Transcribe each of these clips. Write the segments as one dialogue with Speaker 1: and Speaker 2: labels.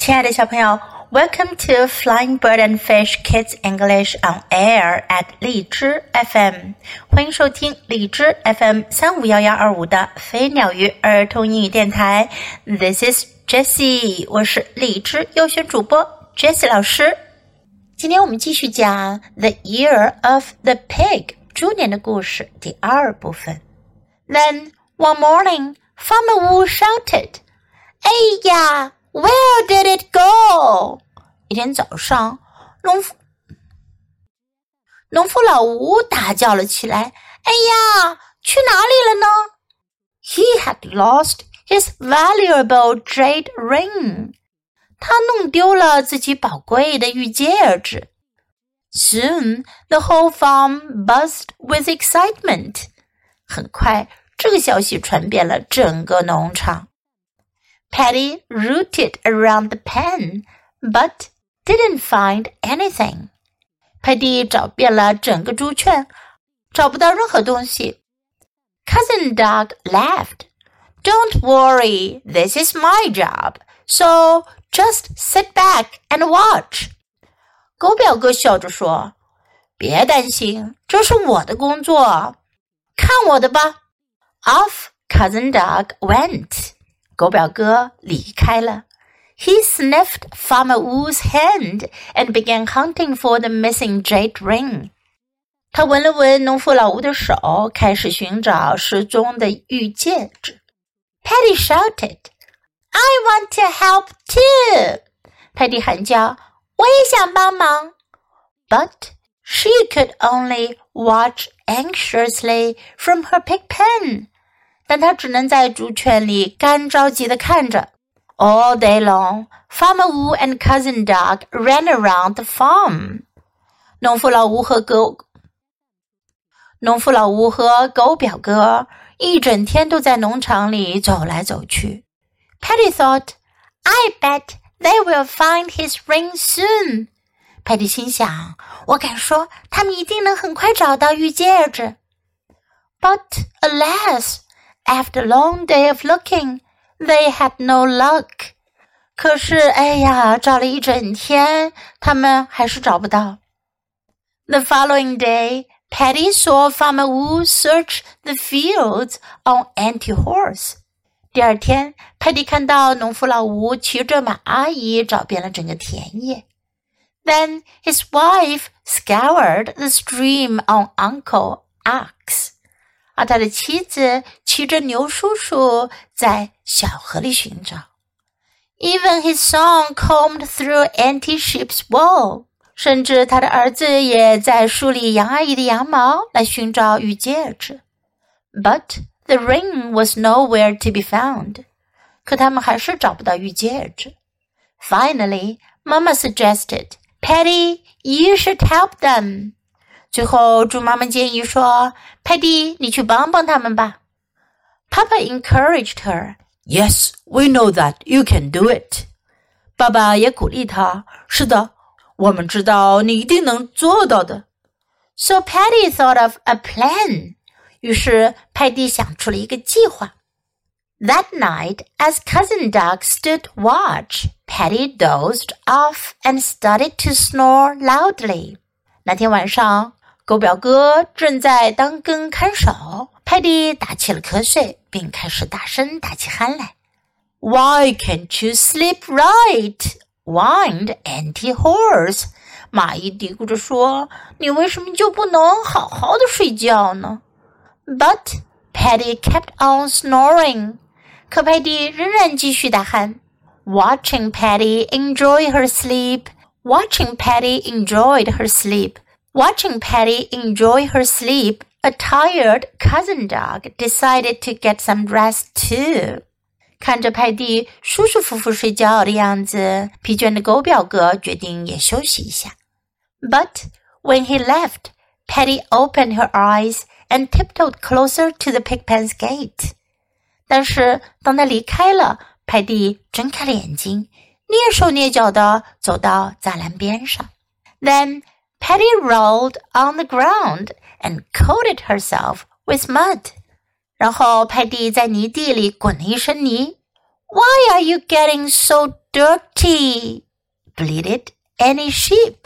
Speaker 1: 亲爱的小朋友，Welcome to Flying Bird and Fish Kids English on Air at 荔枝 FM，欢迎收听荔枝 FM 三五幺幺二五的飞鸟鱼儿童英语电台。This is Jessie，我是荔枝优选主播 Jessie 老师。今天我们继续讲《The Year of the Pig》猪年的故事第二部分。Then one morning, Farmer Wu shouted, "哎呀！"！where did it go？一天早上，农夫农夫老吴大叫了起来：“哎呀，去哪里了呢？”He had lost his valuable jade ring。他弄丢了自己宝贵的玉戒指。Soon the whole farm buzzed with excitement。很快，这个消息传遍了整个农场。Patty rooted around the pen, but didn't find anything. 佩蒂找遍了整个猪圈，找不到任何东西。Cousin Dog laughed. Don't worry, this is my job. So just sit back and watch. 狗表哥笑着说：“别担心，这是我的工作，看我的吧。”Off Cousin Dog went. 狗表哥离开了。He sniffed Farmer Wu's hand and began hunting for the missing jade ring. 他闻了闻农夫老吴的手，开始寻找失踪的玉戒指。Patty shouted, "I want to help too!" 派蒂喊叫：“我也想帮忙。” But she could only watch anxiously from her pig pen. 但他只能在猪圈里干着急的看着。All day long, Farmer Wu and Cousin Dog ran around the farm. 农夫老吴和狗，农夫老吴和狗表哥一整天都在农场里走来走去。Patty thought, "I bet they will find his ring soon." 派蒂心想，我敢说，他们一定能很快找到玉戒指。But alas! after a long day of looking, they had no luck. 可是，哎呀，找了一整天，他们还是找不到。The following day, Patty saw Farmer Wu search the fields on Auntie Horse. 第二天，派蒂看到农夫老吴骑着马阿姨找遍了整个田野。Then his wife scoured the stream on Uncle Ox. 而他的妻子骑着牛叔叔在小河里寻找。Even his son combed through Auntie Sheep's wool. 甚至他的儿子也在梳理杨阿姨的羊毛来寻找玉戒指。But the ring was nowhere to be found，可他们还是找不到玉戒指。Finally，Mama suggested，Patty，you should help them。最后，猪妈妈建议说：“派蒂，你去帮帮他们吧。” Papa encouraged her.
Speaker 2: Yes, we know that you can do it.
Speaker 1: 爸爸也鼓励她：“是的，我们知道你一定能做到的。” So Patty thought of a plan. 于是派蒂想出了一个计划。That night, as cousin Dog stood watch, Patty dozed off and started to snore loudly. 那天晚上，狗表哥正在当根看守，派蒂打起了瞌睡，并开始大声打起鼾来。Why can't you sleep right, wind Auntie Horse。马伊嘀咕着说：“你为什么就不能好好的睡觉呢？”But Patty kept on snoring。可派蒂仍然继续打鼾。Watching Patty enjoy her sleep. Watching Patty enjoyed her sleep. Watching Patty enjoy her sleep, a tired cousin dog decided to get some rest too. 看着派蒂舒舒服服睡觉的样子，疲倦的狗表哥决定也休息一下。But when he left, Patty opened her eyes and tiptoed closer to the pigpen's gate. 但是当他离开了，派蒂睁开了眼睛，蹑手蹑脚地走到栅栏边上。Then Patty rolled on the ground and coated herself with mud. 然后派蒂在泥地里滚了一身泥。Why are you getting so dirty? bleated Auntie Sheep.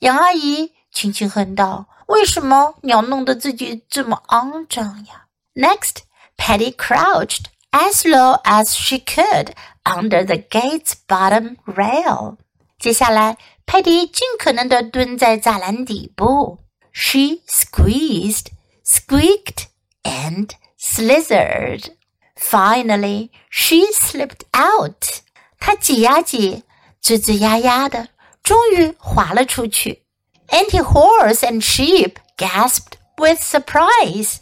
Speaker 1: 杨阿姨轻轻哼道：“为什么你要弄得自己这么肮脏呀？”Next, Patty crouched as low as she could under the gate's bottom rail. 接下来泰迪尽可能的蹲在栅栏底部。She squeezed, squeaked, and slithered. Finally, she slipped out. 她挤呀挤，吱吱呀呀的，终于滑了出去。Auntie Horse and sheep gasped with surprise.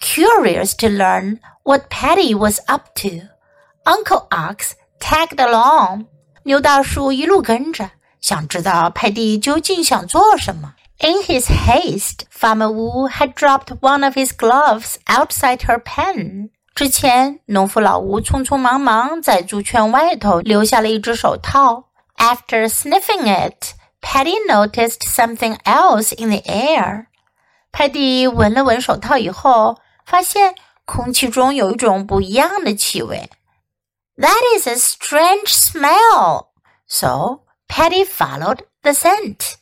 Speaker 1: Curious to learn what Patty was up to, Uncle Ox tagged along. 牛大叔一路跟着，想知道派蒂究竟想做什么。In his haste, Farmer Wu had dropped one of his gloves outside her pen. 之前，农夫老吴匆匆忙忙在猪圈外头留下了一只手套。After sniffing it, Patty noticed something else in the air. 派蒂闻了闻手套以后，发现空气中有一种不一样的气味。 That is a strange smell. So Patty followed the scent.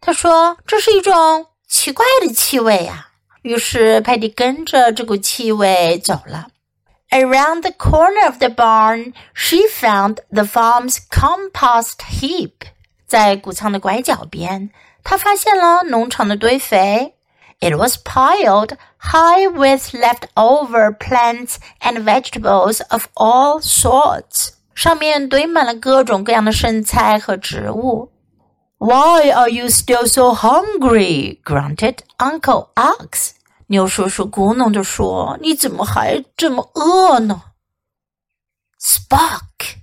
Speaker 1: 他说这是一种奇怪的气味呀、啊。于是派蒂跟着这股气味走了。Around the corner of the barn, she found the farm's compost heap. 在谷仓的拐角边，她发现了农场的堆肥。 it was piled high with leftover plants and vegetables of all sorts. 上面堆满了各种各样的剩菜和植物。
Speaker 2: Why are you still so hungry?
Speaker 1: grunted Uncle Ox. 牛叔叔咕哝着说：“你怎么还这么饿呢？”Spock,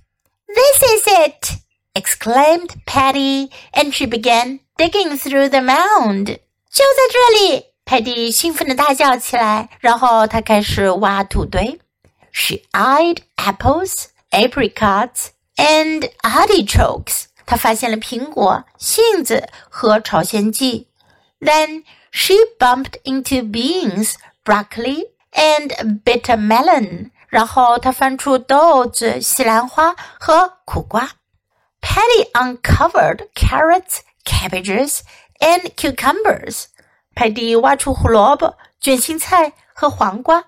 Speaker 1: this is it! exclaimed Patty, and she began digging through the mound. 就在这里！派蒂兴奋地大叫起来，然后她开始挖土堆。She eyed apples, apricots, and artichokes. 她发现了苹果、杏子和朝鲜蓟。Then she bumped into beans, broccoli, and bitter melon. 然后她翻出豆子、西兰花和苦瓜。Patty uncovered carrots, cabbages, and cucumbers. 派蒂挖出胡萝卜、卷心菜和黄瓜。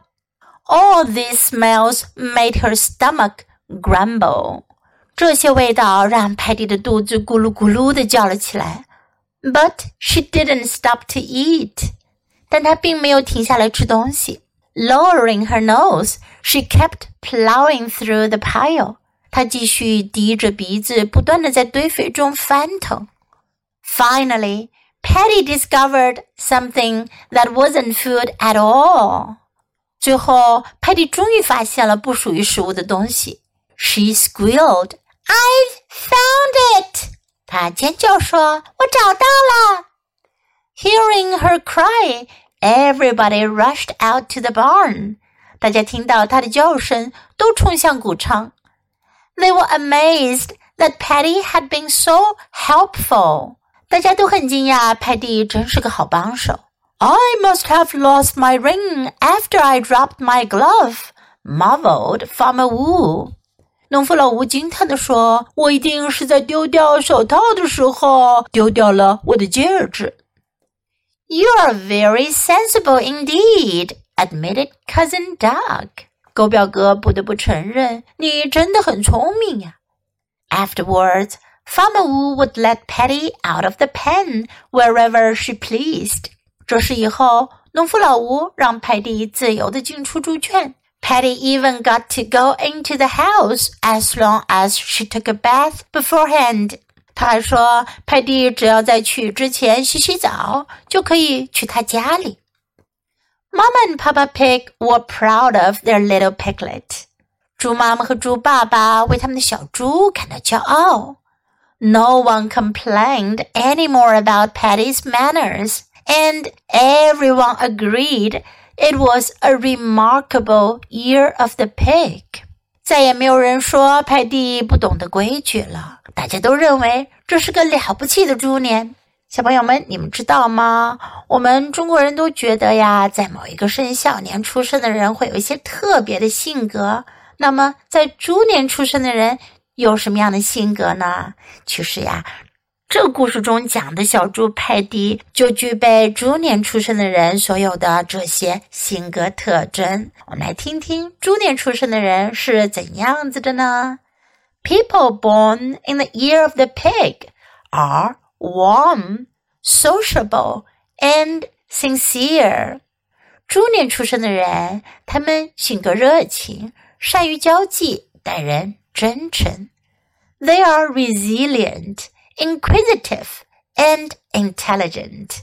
Speaker 1: All these smells made her stomach grumble. 这些味道让派蒂的肚子咕噜咕噜的叫了起来。But she didn't stop to eat. 但她并没有停下来吃东西。Lowering her nose, she kept plowing through the pile. 她继续低着鼻子，不断的在堆肥中翻腾。Finally, Patty discovered something that wasn't food at all. 最后，Patty 终于发现了不属于食物的东西。She squealed, "I've found it!" 她尖叫说：“我找到了！” Hearing her cry, everybody rushed out to the barn. 大家听到她的叫声，都冲向谷仓。They were amazed that Patty had been so helpful. 大家都很惊讶，派蒂真是个好帮手。I must have lost my ring after I dropped my glove, marveled Farmer Wu。农夫老吴惊叹地说：“我一定是在丢掉手套的时候丢掉了我的戒指。” You are very sensible indeed, admitted Cousin Dog。狗表哥不得不承认，你真的很聪明呀。Afterwards, Farmer Wu would let Patty out of the pen wherever she pleased. 这事以后，农夫老吴让派蒂自由地进出猪圈。Patty even got to go into the house as long as she took a bath beforehand. 他还说，派蒂只要在去之前洗洗澡，就可以去他家里。Mama and Papa Pig were proud of their little piglet. 猪妈妈和猪爸爸为他们的小猪感到骄傲。 No one complained anymore about Patty's manners, and everyone agreed it was a remarkable year of the pig. 再也没有人说派蒂不懂得规矩了，大家都认为这是个了不起的猪年。小朋友们，你们知道吗？我们中国人都觉得呀，在某一个生肖年出生的人会有一些特别的性格。那么，在猪年出生的人有什么样的性格呢？其实呀，这故事中讲的小猪派迪就具备猪年出生的人所有的这些性格特征。我们来听听猪年出生的人是怎样子的呢？People born in the year of the pig are warm, sociable, and sincere。猪年出生的人，他们性格热情，善于交际，待人真诚。They are resilient, inquisitive, and intelligent。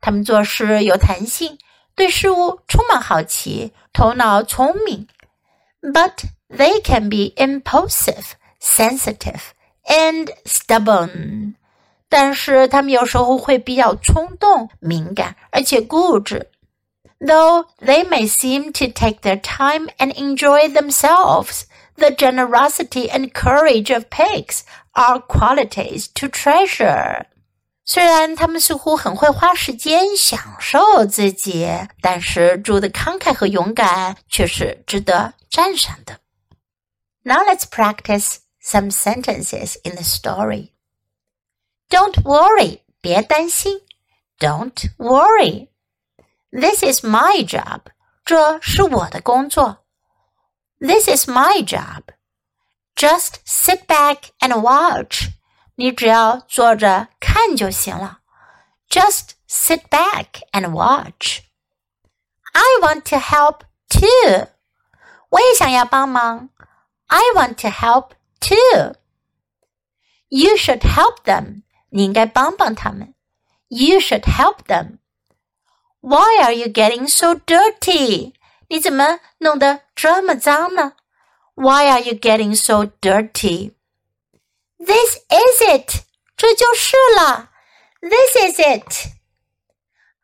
Speaker 1: 他们做事有弹性，对事物充满好奇，头脑聪明。But they can be impulsive, sensitive, and stubborn. 但是他们有时候会比较冲动、敏感，而且固执。Though they may seem to take their time and enjoy themselves, the generosity and courage of pigs are qualities to treasure. 虽然他们似乎很会花时间享受自己，但是猪的慷慨和勇敢却是值得赞赏的。Now let's practice some sentences in the story. Don't worry, 别担心. Don't worry. This is my job. 这是我的工作. This is my job. Just sit back and watch. 你只要坐着看就行了. Just sit back and watch. I want to help too. 我也想要帮忙. I want to help too. You should help them. 你应该帮帮他们。You should help them. Why are you getting so dirty? 你怎么弄得这么脏呢？Why are you getting so dirty? This is it. 这就是了。This is it.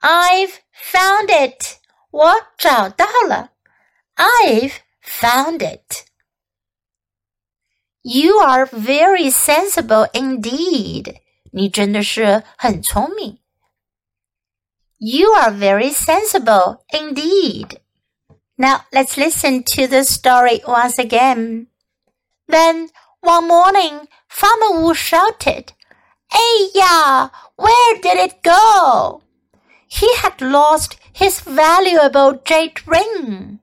Speaker 1: I've found it. 我找到了。I've found it. You are very sensible indeed. 你真的是很聪明。You are very sensible indeed. Now let's listen to the story once again. Then one morning, Farmer Wu shouted, Hey where did it go? He had lost his valuable jade ring.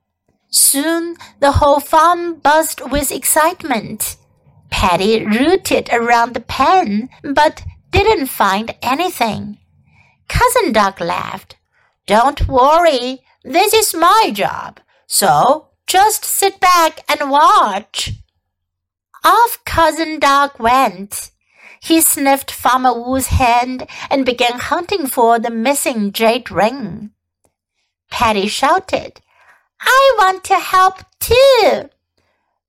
Speaker 1: Soon the whole farm buzzed with excitement. Patty rooted around the pen, but didn't find anything. Cousin Dog laughed. Don't worry, this is my job, so just sit back and watch. Off Cousin Dog went. He sniffed Farmer Wu's hand and began hunting for the missing jade ring. Patty shouted, I want to help too.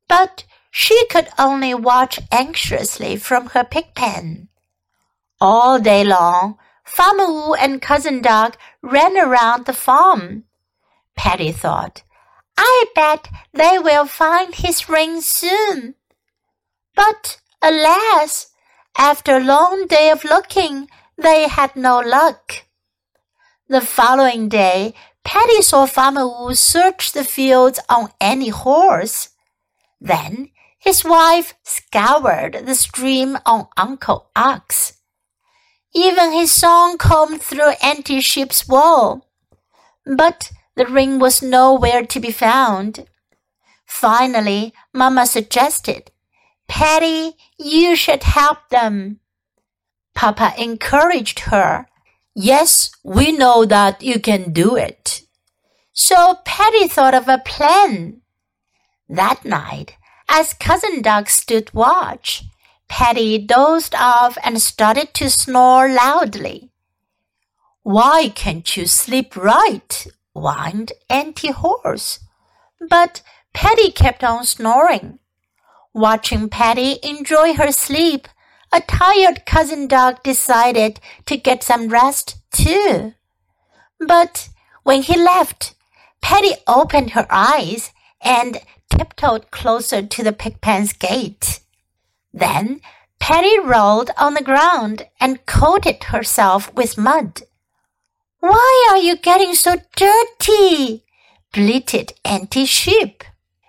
Speaker 1: But she could only watch anxiously from her pig pen. All day long, Farmer Wu and Cousin Dog ran around the farm. Patty thought, I bet they will find his ring soon. But alas, after a long day of looking, they had no luck. The following day, Patty saw Farmer Wu search the fields on Auntie Horse. Then his wife scoured the stream on Uncle Ox. Even his song combed through Auntie Sheep's wool. But the ring was nowhere to be found. Finally, Mamma suggested, Patty, you should help them. Papa encouraged her. Yes, we know that you can do it. So Patty thought of a plan. That night, as Cousin Dog stood watch, Patty dozed off and started to snore loudly. Why can't you sleep right? Whined Auntie Horse. But Patty kept on snoring. Watching Patty enjoy her sleep, a tired cousin dog decided to get some rest too. But when he left, Patty opened her eyes and tiptoed closer to the pigpen's gate. Then Patty rolled on the ground and coated herself with mud. Why are you getting so dirty? bleated Auntie Sheep.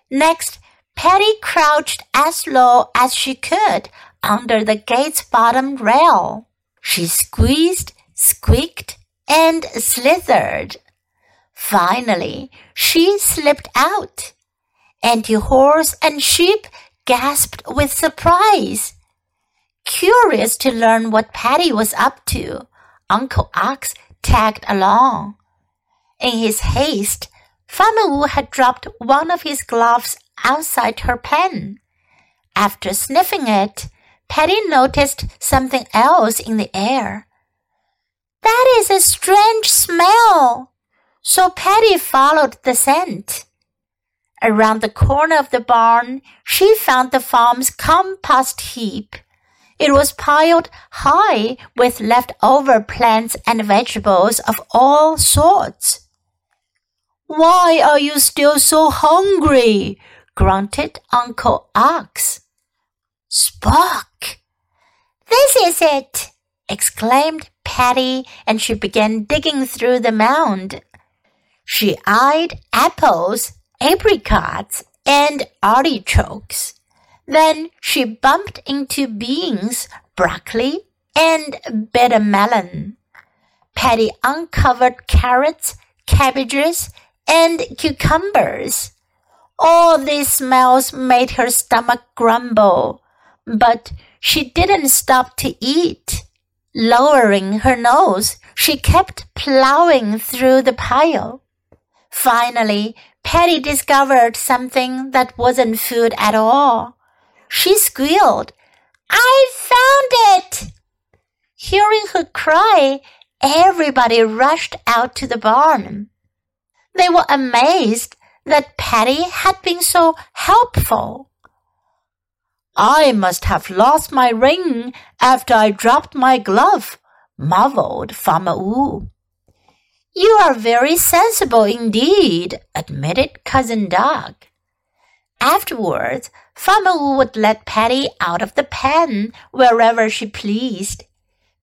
Speaker 1: Next, Patty crouched as low as she could under the gate's bottom rail. She squeezed, squeaked, and slithered. Finally, she slipped out. Auntie Horse and Sheep gasped with surprise. Curious to learn what Patty was up to, Uncle Ox tagged along. In his haste, Farmer Wu had dropped one of his gloves outside her pen. After sniffing it, Patty noticed something else in the air. That is a strange smell. So Patty followed the scent. Around the corner of the barn, she found the farm's compost heap. It was piled high with leftover plants and vegetables of all sorts.
Speaker 2: Why are you still so hungry? grunted Uncle Ox.
Speaker 1: Spock! This is it! exclaimed Patty, and she began digging through the mound. She eyed apples, apricots, and artichokes. Then she bumped into beans, broccoli, and bitter melon. Patty uncovered carrots, cabbages, and cucumbers. All these smells made her stomach grumble, but she didn't stop to eat. Lowering her nose, she kept plowing through the pile. Finally, Patty discovered something that wasn't food at all. She squealed, I found it! Hearing her cry, everybody rushed out to the barn. They were amazed that Patty had been so helpful.
Speaker 2: I must have lost my ring after I dropped my glove, marveled Farmer Wu.
Speaker 1: You are very sensible indeed, admitted Cousin Dog. Afterwards, Farmer would let Patty out of the pen wherever she pleased.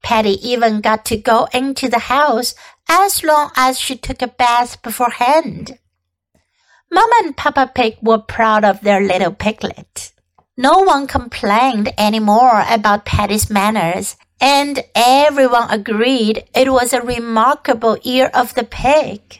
Speaker 1: Patty even got to go into the house as long as she took a bath beforehand. Mama and Papa Pig were proud of their little piglet. No one complained any more about Patty's manners, and everyone agreed it was a remarkable year of the pig.